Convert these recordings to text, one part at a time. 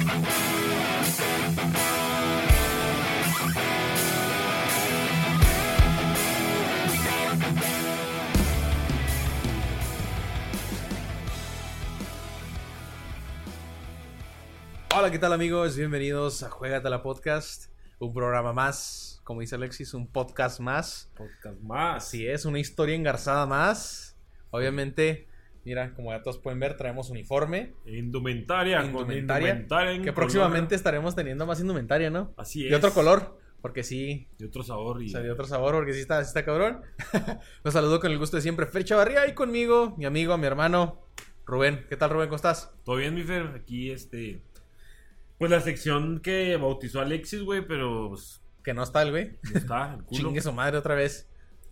Hola, ¿qué tal amigos? Bienvenidos a Juegatela Podcast, un programa más, como dice Alexis, un podcast más. Podcast más. Así es, una historia engarzada más. Obviamente, mira, como ya todos pueden ver, traemos uniforme, Indumentaria. con indumentaria, indumentaria en que color. próximamente estaremos teniendo más indumentaria, ¿no? Así es. De otro color, porque sí, De otro sabor. Y... o sea, de otro sabor, porque sí está, sí está cabrón. Los saludo con el gusto de siempre, Fer Chavarría, y conmigo, mi amigo, mi hermano, Rubén. ¿Qué tal, Rubén? ¿Cómo estás? ¿Todo bien, mi Fer? Aquí, este... Pues la sección que bautizó Alexis, güey, pero... Pues, Que no está el güey. no está, el culo. Chingue su madre otra vez.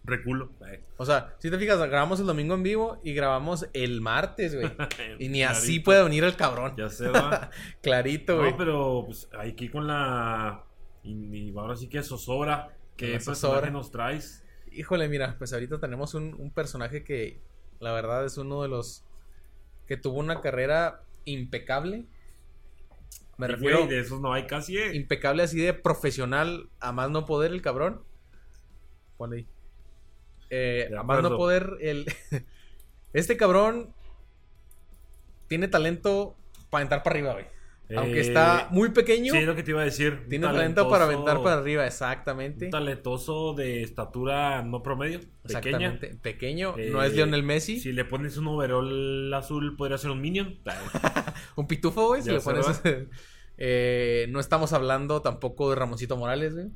Reculo. O sea, si te fijas, grabamos el domingo en vivo y grabamos el martes, güey. Y ni así puede venir el cabrón. Ya se va. Clarito, güey. no, pero pues aquí con la... Y, ahora sí que zozobra. ¿Qué personaje nos traes? Híjole, mira, pues ahorita tenemos un, un personaje que la verdad es uno de los que tuvo una carrera impecable. Me Y, refiero güey, de esos no hay casi, eh. impecable así de profesional a más no poder el cabrón. Ponle ahí. Eh, De a más no acuerdo. poder el... este cabrón tiene talento para aventar para arriba, güey. Aunque Eh, está muy pequeño, Sí, es lo que te iba a decir. Un tiene talento para aventar para arriba, exactamente. Un talentoso de estatura no promedio, pequeña. Exactamente. Pequeño, Eh, no es Lionel Messi. Si le pones un overall azul, podría ser un minion. Un pitufo, güey, si le pones. Eh, no estamos hablando tampoco de Ramoncito Morales, güey.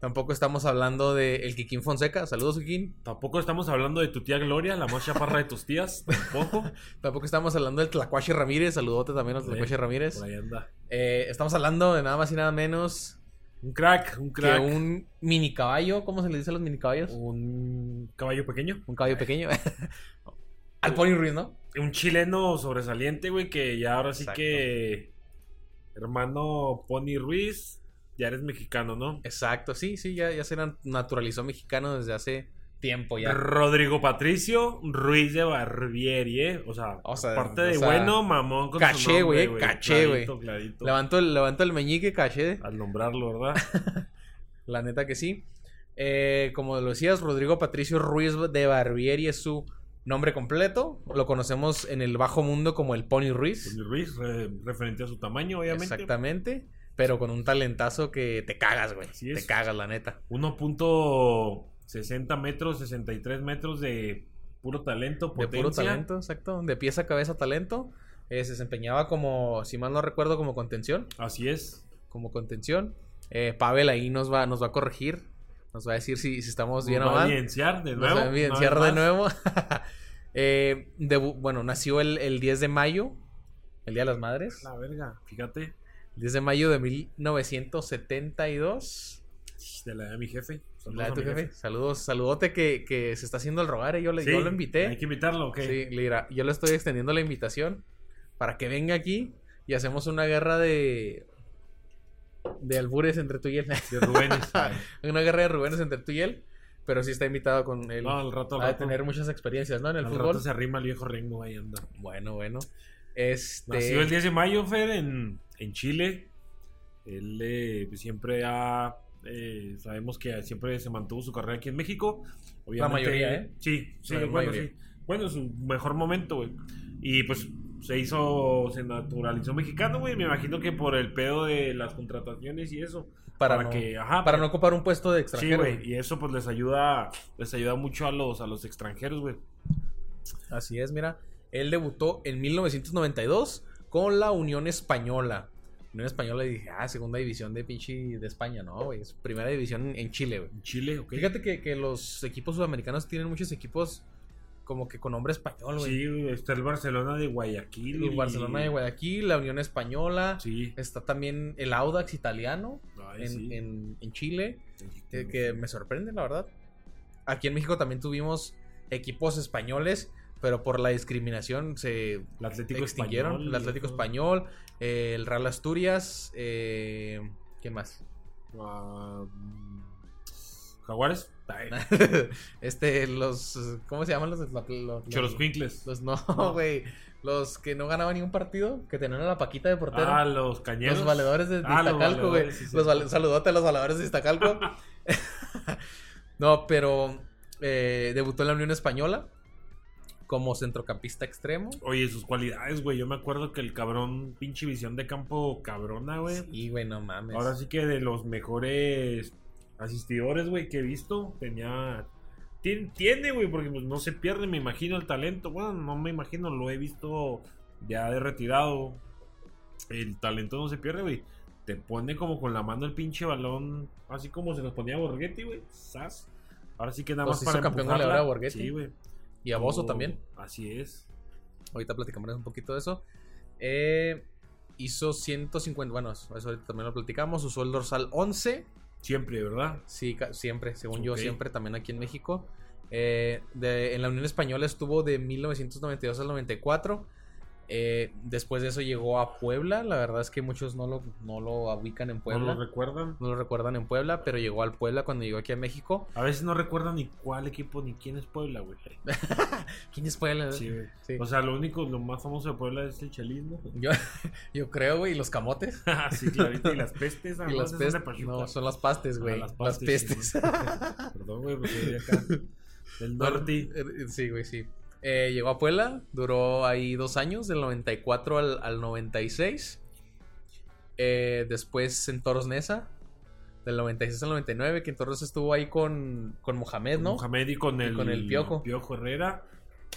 Tampoco estamos hablando de el Kikín Fonseca. Saludos, Kikín. Tampoco estamos hablando de tu tía Gloria, la más chaparra de tus tías. Tampoco. Tampoco estamos hablando del Tlacuache Ramírez. Saludote también al Tlacuache Ramírez. Por ahí anda. Eh, estamos hablando de nada más y nada menos Un crack, un que crack. un mini caballo. ¿Cómo se le dice a los mini caballos? Un caballo pequeño. Un caballo pequeño. al Pony Ruiz, ¿no? Un chileno sobresaliente, güey, que ya ahora sí Exacto. que. Hermano Pony Ruiz, ya eres mexicano, ¿no? Exacto, sí, sí, ya, ya se na- naturalizó mexicano desde hace tiempo ya. Rodrigo Patricio Ruiz de Barbieri, ¿eh? O sea, O sea, aparte o de sea, bueno, mamón con caché, güey, caché, güey. Levanto el, levanto el meñique, caché. Al nombrarlo, ¿verdad? La neta que sí. Eh, como lo decías, Rodrigo Patricio Ruiz de Barbieri es su nombre completo. Lo conocemos en el bajo mundo como el Pony Ruiz. Pony Ruiz, re- referente a su tamaño, obviamente. Exactamente. Pero con un talentazo que te cagas, güey. Así Te es. cagas, la neta. 1.60 metros, 63 metros de puro talento, De puro talento, exacto. De pieza a cabeza talento. Eh, se desempeñaba como, si mal no recuerdo, como contención. Así es. Como contención. Eh, Pavel ahí nos va, nos va a corregir. Nos va a decir si, si estamos bien Nos o va a mal. evidenciar de Nos nuevo. va a evidenciar de nuevo. Eh, bueno, nació el, el 10 de mayo, el Día de las Madres. La verga, fíjate. 10 de mayo de 1972. De la de mi jefe. Saludos La de tu jefe. Saludos, saludote que, que se está haciendo el rogar. eh, Yo, le, Sí, yo lo invité. Hay que invitarlo, ¿ok? Sí, le dirá, yo le estoy extendiendo la invitación para que venga aquí y hacemos una guerra de. de albures entre tú y él. De Rubénes. Una guerra de Rubénes entre tú y él. Pero sí está invitado con él. No, al rato, al a tener muchas experiencias, ¿no? En el al fútbol. rato se arrima el viejo Rengo, ahí anda. Bueno, bueno. Este. Nació el 10 de mayo, Fer, en, en Chile. Él eh, pues, siempre ha. eh, sabemos que siempre se mantuvo su carrera aquí en México. Obviamente, mayoría, ¿eh? Sí, sí, La bueno, mayoría. sí. Bueno, su mejor momento, güey. Y pues se hizo, se naturalizó mexicano, güey. Me imagino que por el pedo de las contrataciones y eso. para, para no, que- ajá, para para- no ocupar un puesto de Sí, extranjero. güey. Y eso pues les ayuda, les ayuda mucho a los, a los extranjeros, güey. Así es, mira. Él debutó en 1992 con la Unión Española. Unión Española y dije, ah, segunda división de pinche de España, no, güey. Es primera división en Chile, güey. En Chile, ok. Fíjate que, que los equipos sudamericanos tienen muchos equipos como que con nombre español, güey. Sí, está el Barcelona de Guayaquil. El y- Barcelona de Guayaquil, la Unión Española. Sí. Está también el Audax italiano Ay, en, sí. en- en Chile. Que, que me sorprende, la verdad. Aquí en México también tuvimos equipos españoles, pero por la discriminación se El Atlético extinguieron. Español. el Atlético. Español, eh, el Real Asturias, eh, ¿qué más? Ah, mm, Jaguares. Este, los, ¿cómo se llaman los? los, los- Cholos Quincles. los- no, güey. Los que no ganaban ni un partido, que tenían a la paquita de portero. Ah, los cañeros. Los valedores de Ah, los Iztacalco, güey. sí, sí. Los vale- Saludote a los valedores de Iztacalco. no, pero eh, debutó en la Unión Española como centrocampista extremo. Oye, sus cualidades, güey. Yo me acuerdo que el cabrón, pinche visión de campo cabrona, güey. Sí, güey, no mames. Ahora sí que de los mejores asistidores, güey, que he visto, tenía... Tien- Tiene, güey, porque pues, no se pierde, me imagino, el talento. Bueno, no me imagino, lo he visto ya de retirado. El talento no se pierde, güey. Te pone como con la mano el pinche balón, así como se nos ponía Borghetti, güey. Sas. Ahora sí que nada Pues más hizo para campeón empujarla. goleador a Borghetti. Sí, güey. Y a Bozo Oh, también. Así es. Ahorita platicamos un poquito de eso. Eh, hizo 150, bueno, eso ahorita también lo platicamos. Usó el dorsal 11. Siempre, ¿verdad? Sí, siempre, según yo, siempre, también aquí en México. Eh, de- en la Unión Española estuvo de 1992 al 94. Eh, después de eso llegó a Puebla. La verdad es que muchos no lo, no lo ubican en ¿No Puebla. lo recuerdan? no lo recuerdan en Puebla, pero llegó al Puebla cuando llegó aquí a México. A veces no recuerdan ni cuál equipo ni quién es Puebla, güey. ¿Quién es Puebla? Sí, güey. Sí. O sea, lo único, lo más famoso de Puebla es el chalismo. Yo, yo creo, güey, y los camotes. sí, clarito. Y las pestes, ah, Y no, las pestes. No, son las pastes, Ah, güey. las las pastes, pestes. Perdón, güey, de acá. Del norte. Eh, Sí, güey, sí. Eh, llegó a Puebla, duró ahí dos años, del 94 al, al 96. Eh, después en Toros Neza, del 96 al 99, que en Toros estuvo ahí con, con Mohamed, ¿no? Mohamed y con el, con el Piojo. Herrera.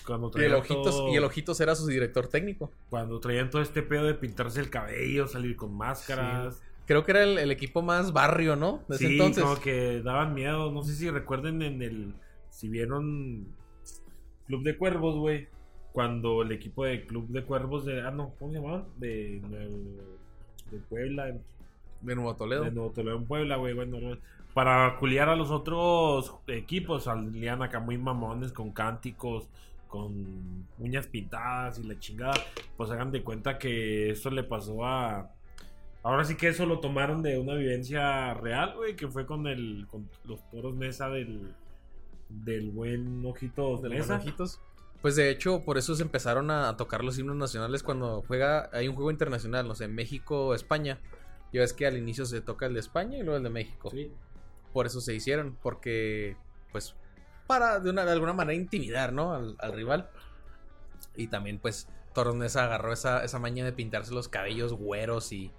Cuando Y el, Ojitos, todo, y el Ojitos era su director técnico. cuando traían todo este pedo de pintarse el cabello, salir con máscaras. Creo que era el, el equipo más barrio, ¿no? De ese Sí, entonces. como que daban miedo. No sé si recuerden en el. Si vieron Club de Cuervos, güey. Cuando el equipo de Club de Cuervos de. Ah, no, ¿cómo se llamaban? De, Puebla. De Nuevo Toledo. De Nuevo Toledo en Puebla, güey. Bueno, no, para culiar a los otros equipos, salían acá muy mamones con cánticos, con uñas pintadas y la chingada. Pues hagan de cuenta que eso le pasó a. Ahora sí que eso lo tomaron de una vivencia real, güey, que fue con el con los toros Mesa del del buen Ojitos de los Mesa. Ojitos. Pues de hecho, por eso se empezaron a, a tocar los himnos nacionales cuando juega, hay un juego internacional, no sé, México, España. Ya ves que al inicio se toca el de España y luego el de México. Sí. Por eso se hicieron, porque, pues, para de, una, de alguna manera intimidar, ¿no? Al, al rival. Y también, pues, Tornesa agarró esa, esa maña de pintarse los cabellos güeros y,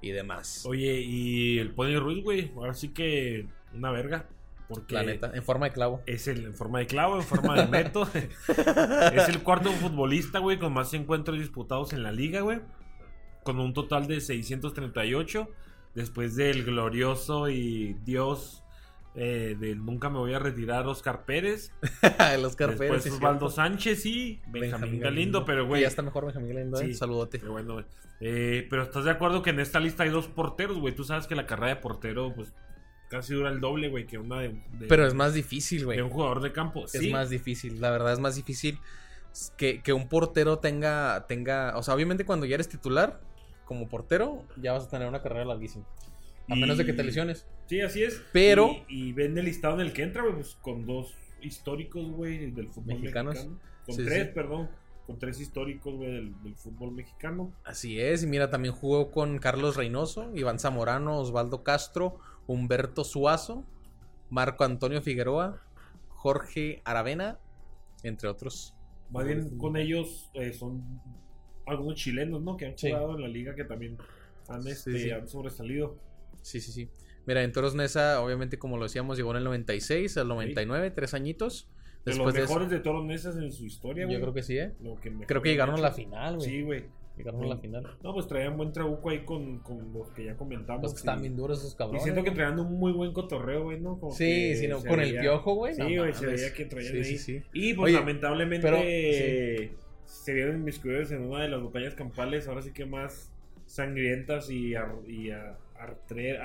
y demás. Oye, y el Pony Ruiz, güey, ahora sí que una verga. Porque La neta, en forma de clavo. Es el en forma de clavo, en forma de meto. es el cuarto futbolista, güey, con más encuentros disputados en la liga, güey. Con un total de 638. Después del glorioso y Dios eh, del nunca me voy a retirar, Oscar Pérez. el Oscar Después Pérez. sí, Osvaldo. Sánchez y Benjamín, Benjamín Galindo. Pero, güey. Ya está mejor Benjamín Galindo, ¿eh? Sí. Saludote. Pero bueno, güey. Eh, pero estás de acuerdo que en esta lista hay dos porteros, güey. Tú sabes que la carrera de portero, pues casi dura el doble, güey, que una de, de- Pero es más difícil, güey. de un jugador de campo. Es Sí, más difícil, la verdad es más difícil que, que un portero tenga, tenga, o sea, obviamente cuando ya eres titular como portero, ya vas a tener una carrera larguísima. A Y- menos de que te lesiones. Sí, así es. Pero- Y, y ven el listado en el que entra, güey, pues con dos históricos, güey, del fútbol Mexicanos. mexicano. Con Sí, tres, sí. perdón. Con tres históricos, güey, del, del fútbol mexicano. Así es, y mira, también jugó con Carlos Reynoso, Iván Zamorano, Osvaldo Castro, Humberto Suazo, Marco Antonio Figueroa, Jorge Aravena, entre otros. Más bien con ellos eh, son algunos chilenos, ¿no? Que han Sí. jugado en la liga que también han, Sí, este, sí. han sobresalido. Sí, sí, sí. Mira, en Toros Nesa, obviamente, como lo decíamos, llegó en el 96 al 99, tres añitos. De Después los de eso- mejores de toros mesas en su historia, güey. yo creo que sí, ¿eh? Lo que Creo que llegaron a hecho. la final, güey. Sí, güey. Llegaron a la final. No, pues traían buen trabuco ahí con, con los que ya comentamos. Pues que y- están bien duros esos Y cabrones. siento que traían un muy buen cotorreo, güey, ¿no? Como Sí, que sí, no, se con el piojo, güey. Sí, no güey, se veía que traían Sí, ahí. sí, sí. Y pues Oye, lamentablemente pero- se vieron inmiscuidos en una de las batallas campales, ahora sí que más sangrientas y, ar- y a- artre-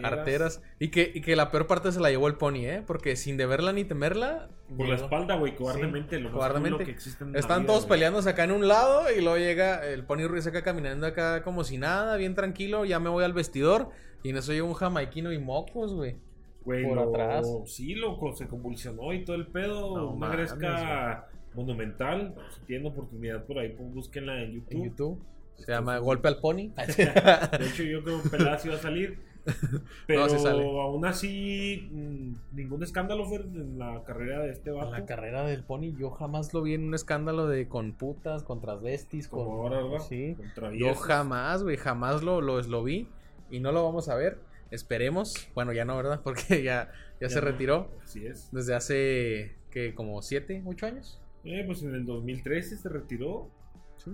arteras. Arteras. Y que, y que la peor parte se la llevó el pony, ¿eh? Porque sin deberla ni temerla. Por la espalda, güey, cobardemente. lo más cobardemente. que existe en Están vida, todos güey. peleándose acá en un lado y luego llega el Pony Ruiz acá caminando acá como si nada, bien tranquilo, ya me voy al vestidor y en eso llega un jamaiquino y mocos, güey. Güey, por lo- atrás. Sí, loco, se convulsionó y todo el pedo. No una gresca Monumental. Si tienen oportunidad por ahí, pues búsquenla en YouTube. En YouTube. Se llama Golpe al Pony. De hecho, yo creo que Peláez iba a salir. Pero sí sale. aún así, mm, ningún escándalo fue en la carrera de este En vato. la carrera del Pony, yo jamás lo vi en un escándalo de con putas, con transvestis, con. Como ahora, ¿verdad? Sí. Con Yo jamás, güey, jamás lo, lo, lo vi y no lo vamos a ver. Esperemos. Bueno, ya no, ¿verdad? Porque ya, ya, Ya se no. retiró Así es. desde hace, que como 7, 8 años. Eh, pues en el 2013 se retiró. Sí.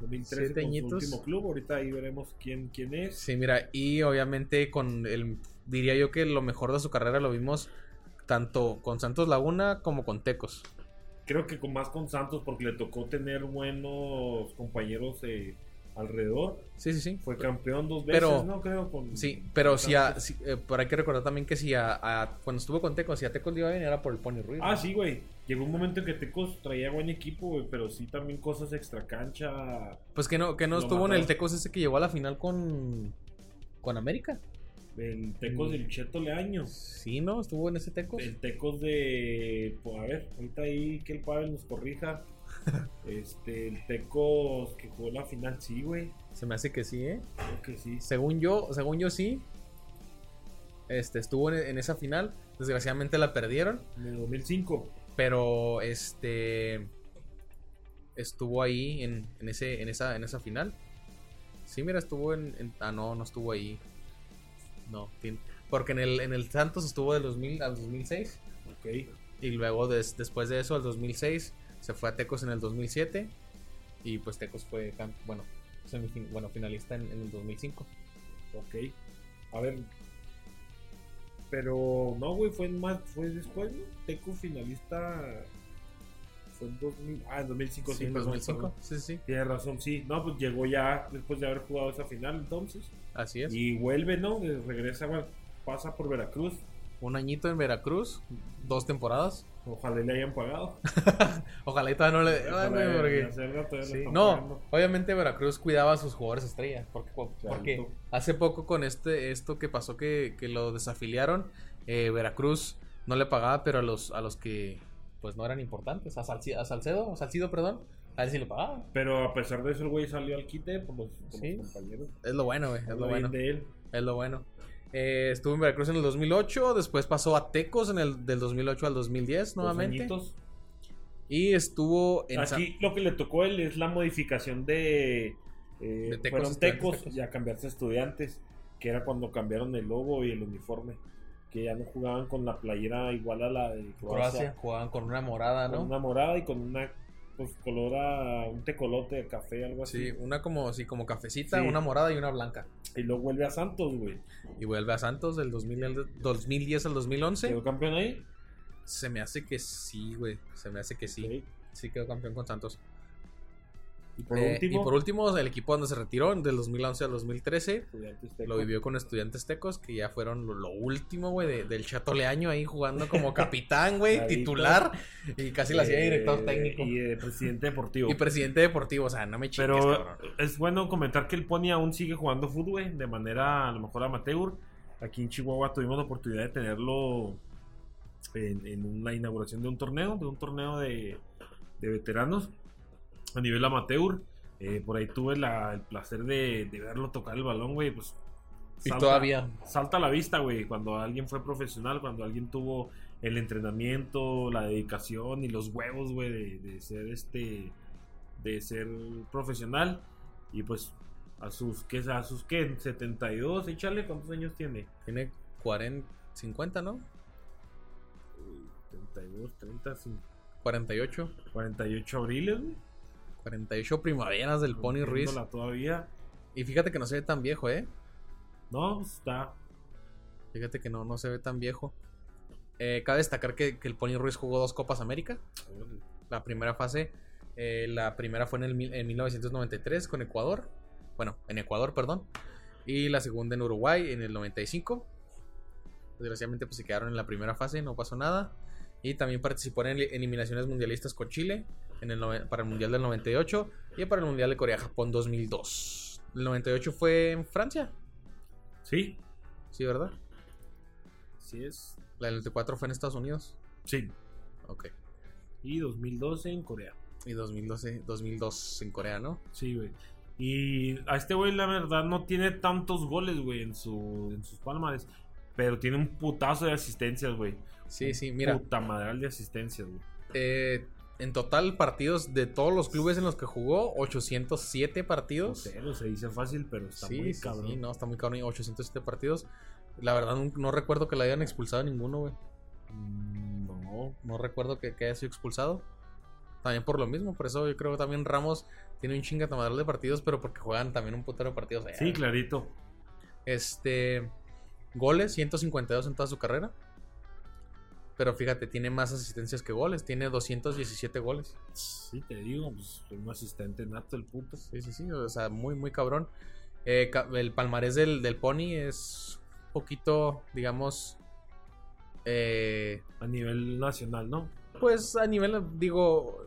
2013 Siete con su último club. Ahorita ahí veremos quién, quién es. Sí, mira, y obviamente con el, diría yo que lo mejor de su carrera lo vimos tanto con Santos Laguna como con Tecos. Creo que con más con Santos porque le tocó tener buenos compañeros eh, alrededor. Sí, sí, sí. Fue campeón dos veces, Pero- ¿no? Creo con Sí, pero con si a, si- eh, pero hay que recordar también que si a, a- cuando estuvo con Tecos, si a Tecos le iba bien era por el Pony Ruiz. Ah, ¿no? sí, güey. Llegó un momento en que Tecos traía buen equipo, güey, pero sí también cosas extra cancha. Pues que no, que no estuvo en el. Tecos ese que llegó a la final con, con América. El Tecos Mm. del Cheto Leaño. Sí, ¿no? Estuvo en ese Tecos. El Tecos de. Pues a ver, ahorita ahí que el Pavel nos corrija. Este, el Tecos que jugó la final, sí, güey. Se me hace que sí, ¿eh? Creo que sí. Según yo, según yo sí. Este, estuvo en, en esa final. Desgraciadamente la perdieron. En el 2005. Pero este. Estuvo ahí en, en ese, en, esa, en esa final. Sí, mira, estuvo en, en- Ah, no, no estuvo ahí. No, porque en el, en el Santos estuvo del 2000 al 2006. Ok. Y luego des- después de eso, al 2006, se fue a Tecos en el 2007. Y pues Tecos fue, bueno, bueno finalista en, en el 2005. Ok. A ver. Pero no, güey, fue más, fue después, ¿no? Tecos finalista. Fue en 2000. Ah, en 2005, sí, Sí, en perdón, 2005. perdón. Sí, sí, Tienes razón, sí. No, pues llegó ya después de haber jugado esa final, entonces. así es. Y vuelve, ¿no? Regresa, bueno, pasa por Veracruz. Un añito en Veracruz, dos temporadas. Ojalá le hayan pagado. Ojalá y todavía no le. Ojalá porque- Sí, No, pagando. obviamente Veracruz cuidaba a sus jugadores estrella. Porque, hace poco con este esto que pasó que, que lo desafiliaron, eh, Veracruz no le pagaba, pero a los, a los que pues no eran importantes, a, Salci- a Salcedo, a Salcido, perdón, a él sí le pagaba. Pero a pesar de eso, el güey salió al quite por los, por Sí. los compañeros. Es lo bueno, güey, es lo bueno. de él. Es lo bueno. Eh, estuvo en Veracruz en el 2008, después pasó a Tecos en el del 2008 al 2010 Dos nuevamente. Y estuvo en Aquí lo que le tocó a él es la modificación de. eh, De Tecos, fueron tecos y a cambiarse a estudiantes, que era cuando cambiaron el logo y el uniforme. Que ya no jugaban con la playera igual a la de Croacia, Croacia. jugaban con una morada, Con ¿no? una morada y con una. Pues color a un tecolote de café, algo así. Sí, una como, sí, como cafecita, Sí. una morada y una blanca. Y luego vuelve a Santos, güey. Y vuelve a Santos del 2000 al- 2010 al 2011. ¿Quedó campeón ahí? Se me hace que sí, güey. Se me hace que sí. Sí quedó campeón con Santos. Y por Eh, último, y por último, el equipo donde se retiró, del 2011 al 2013, Estudiantes Tecos. lo vivió con estudiantes tecos, que ya fueron lo, lo último, güey, de- del Chato Leaño ahí jugando como capitán, güey, titular. Y casi la hacía Eh, director técnico. Y de presidente deportivo. Y presidente deportivo, o sea, no me chingues, Pero cabrón. es bueno comentar que el Pony aún sigue jugando fútbol de manera a lo mejor amateur. Aquí en Chihuahua tuvimos la oportunidad de tenerlo en, en la inauguración de un torneo, de un torneo de, de veteranos a nivel amateur. Eh, por ahí tuve la- el placer de, de verlo tocar el balón, güey. Pues, Y todavía. salta a la vista, güey, cuando alguien fue profesional, cuando alguien tuvo el entrenamiento, la dedicación y los huevos, güey, de, de ser este, de ser profesional. Y pues a sus, ¿qué, a sus qué, 72, échale, ¿cuántos años tiene? Tiene 40, 50, ¿no? 72, 30, 50, 48. 48 abriles, güey. 48 primaveras del Pony Ruiz. Todavía. Y fíjate que no se ve tan viejo, ¿eh? No, pues está. Fíjate que no, no se ve tan viejo. Eh, cabe destacar que, que el Pony Ruiz jugó dos Copas América. La primera fase, eh, la primera fue en, el, en 1993 con Ecuador. Bueno, en Ecuador, perdón. Y la segunda en Uruguay en el 95. Desgraciadamente pues se quedaron en la primera fase, no pasó nada. Y también participó en el- eliminaciones mundialistas con Chile en el para el Mundial del 98 y para el Mundial de Corea-Japón 2002. El 98 fue en Francia, Sí, sí, ¿verdad? sí es. La del 94 fue en Estados Unidos. Sí. Ok. Y 2012 en Corea. Y 2012, 2002 en Corea, ¿no? Sí, güey. Y a este güey, la verdad, no tiene tantos goles, güey, en, su, en sus palmares. Pero tiene un putazo de asistencias, güey. Sí, sí, mira. Puta madral de asistencias, güey. Eh, en total, partidos de todos los clubes en los que jugó, 807 partidos. Pero se dice fácil, pero está sí, muy sí, cabrón. sí, no, está muy cabrón. 807 partidos. La verdad, no, no recuerdo que le hayan expulsado a ninguno, güey. Mm, No. No recuerdo que, que haya sido expulsado. También por lo mismo, por eso yo creo que también Ramos tiene un chinga de partidos, pero porque juegan también un putero de partidos. allá, Sí, clarito. Este. Goles, 152 en toda su carrera. Pero fíjate, tiene más asistencias que goles. Tiene 217 goles. Sí, te digo, pues un asistente nato el puto. Sí, sí, sí. O sea, muy, muy cabrón. Eh, el palmarés del, del Pony es un poquito, digamos. eh, A nivel nacional, ¿no? pues a nivel, digo.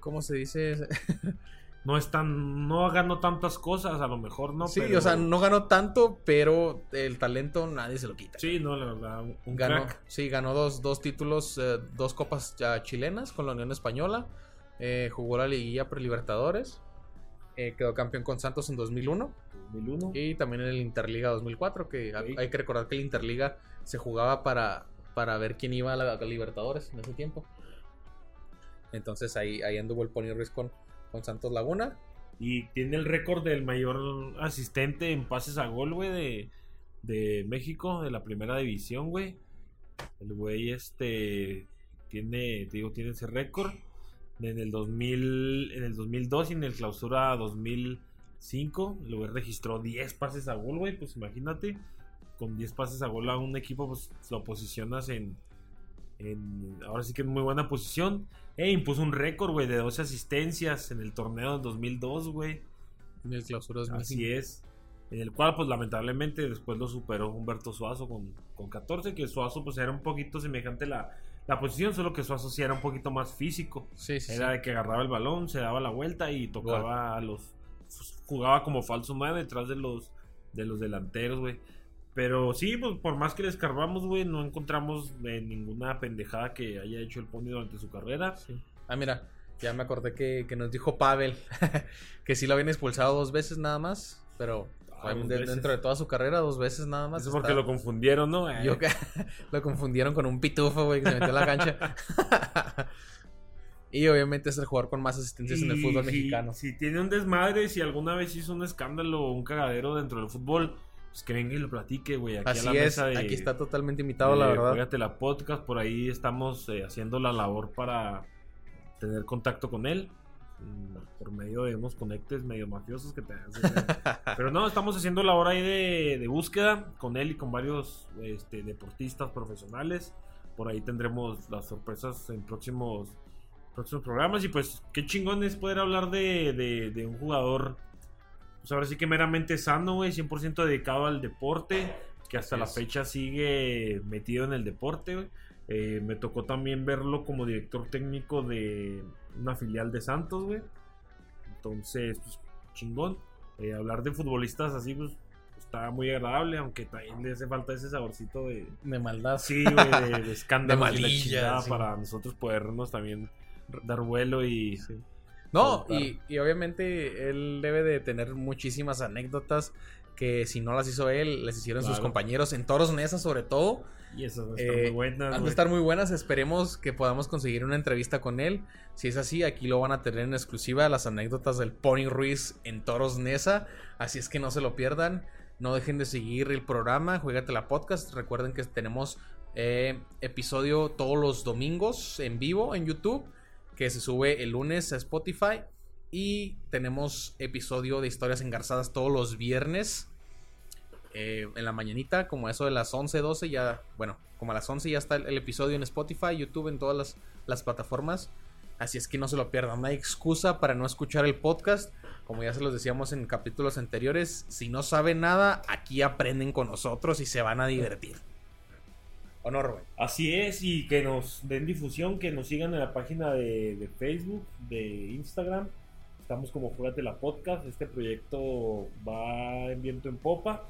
¿Cómo se dice? No es tan. No ganó tantas cosas, a lo mejor, ¿no? sí, Pero- o sea, no ganó tanto, pero el talento nadie se lo quita. Sí, no, la verdad. Un Ganó, crack. sí, ganó dos, dos títulos, eh, dos copas ya chilenas con la Unión Española. eh, jugó la liguilla pre-Libertadores. eh, quedó campeón con Santos en 2001. 2001. Y también en el Interliga 2004. Que hay que recordar que el Interliga se jugaba para, para ver quién iba a la, a Libertadores en ese tiempo. Entonces ahí, ahí anduvo el Pony Ruiz con, Santos Laguna. Y tiene el récord del mayor asistente en pases a gol, güey, de, de México, de la primera división, güey. El güey, este, tiene, te digo, tiene ese récord. En el 2000, en el 2002 y en el clausura 2005, el güey registró 10 pases a gol, güey, pues imagínate. Con 10 pases a gol a un equipo, pues lo posicionas en, en ahora sí que en muy buena posición. E impuso un récord, güey, de 12 asistencias en el torneo del 2002, güey. En el clausura 2005. Así es. En el cual, pues lamentablemente, después lo superó Humberto Suazo con, con 14, que Suazo, pues era un poquito semejante la, la posición, solo que Suazo sí era un poquito más físico. Sí, sí, sí. Era de que agarraba el balón, se daba la vuelta y tocaba a los. jugaba como falso 9 detrás de los, de los delanteros, güey. Pero sí, pues por más que le escarbamos, güey, no encontramos eh, ninguna pendejada que haya hecho el Pony durante su carrera. Sí. Ah, mira, ya me acordé que, que nos dijo Pavel que sí lo habían expulsado dos veces nada más, pero Ah, de- dentro de toda su carrera dos veces nada más. Eso porque está- lo confundieron, ¿no? Eh, Yo lo confundieron con un pitufo, güey, que se metió a la cancha. y obviamente es el jugador con más asistencias en el fútbol si- mexicano. Si tiene un desmadre, si alguna vez hizo un escándalo o un cagadero dentro del fútbol, pues que venga y lo platique, güey. Aquí Así a la es, mesa de, aquí está totalmente invitado, de la verdad. Juégate la podcast, por ahí estamos eh, haciendo la labor para tener contacto con él. mm, Por medio de unos conectes medio mafiosos que te hacen. Pero no, estamos haciendo la hora ahí de, de búsqueda con él y con varios este, deportistas profesionales. Por ahí tendremos las sorpresas en próximos, próximos programas. Y pues, qué chingón es poder hablar de- de un jugador, pues ahora sí que meramente sano, güey, 100% dedicado al deporte, que hasta Así la es. fecha sigue metido en el deporte, güey. Eh, me tocó también verlo como director técnico de una filial de Santos, güey. Entonces, pues, chingón. Eh, hablar de futbolistas así, pues, está muy agradable, aunque también le hace falta ese saborcito de... De maldad. Sí, güey, de, de escándalo De malilla, sí. para nosotros podernos también dar vuelo y... Sí. No, y, y obviamente él debe de tener muchísimas anécdotas que si no las hizo él, les hicieron sus compañeros en Toros Nesa sobre todo. Y esas están Eh, muy buenas, Han de güey. estar muy buenas. Esperemos que podamos conseguir una entrevista con él. Si es así, aquí lo van a tener en exclusiva las anécdotas del Pony Ruiz en Toros Nesa. Así es que no se lo pierdan. No dejen de seguir el programa. Juegate la podcast. Recuerden que tenemos eh, episodio todos los domingos en vivo en YouTube. Que se sube el lunes a Spotify. Y tenemos episodio de historias engarzadas todos los viernes eh, en la mañanita, como eso de las 11, 12, ya, bueno, como a las 11 ya está el, episodio en Spotify, YouTube, en todas las, las plataformas. Así es que no se lo pierdan, no hay excusa para no escuchar el podcast. Como ya se los decíamos en capítulos anteriores, si no saben nada, aquí aprenden con nosotros y se van a divertir. ¿O no, Rubén? Así es, y que nos den difusión, que nos sigan en la página de, de Facebook, de Instagram. Estamos como Juegate la Podcast. Este proyecto va en viento en popa.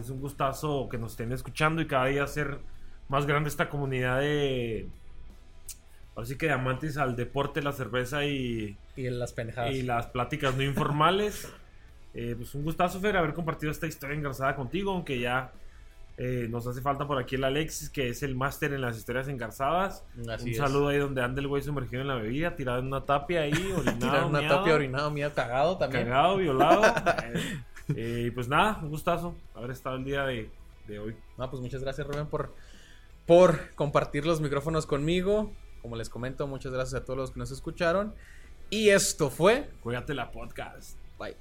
Es un gustazo que nos estén escuchando y cada día hacer más grande esta comunidad de, Así que de amantes al deporte, la cerveza y, Y las pendejadas. y las pláticas no informales. Eh, pues un gustazo, Fer, haber compartido esta historia engarzada contigo, aunque ya eh, nos hace falta por aquí el Alexis, que es el máster en las historias engarzadas. Así un es. saludo ahí donde anda el güey sumergido en la bebida, tirado en una tapia ahí, orinado, Tirar una meado, tapia orinado, miedo, cagado también. cagado, violado. Eh, y pues nada, un gustazo haber estado el día de, de hoy. No, pues muchas gracias, Rubén, por, por compartir los micrófonos conmigo. Como les comento, muchas gracias a todos los que nos escucharon. Y esto fue. Cuídate la podcast. Bye.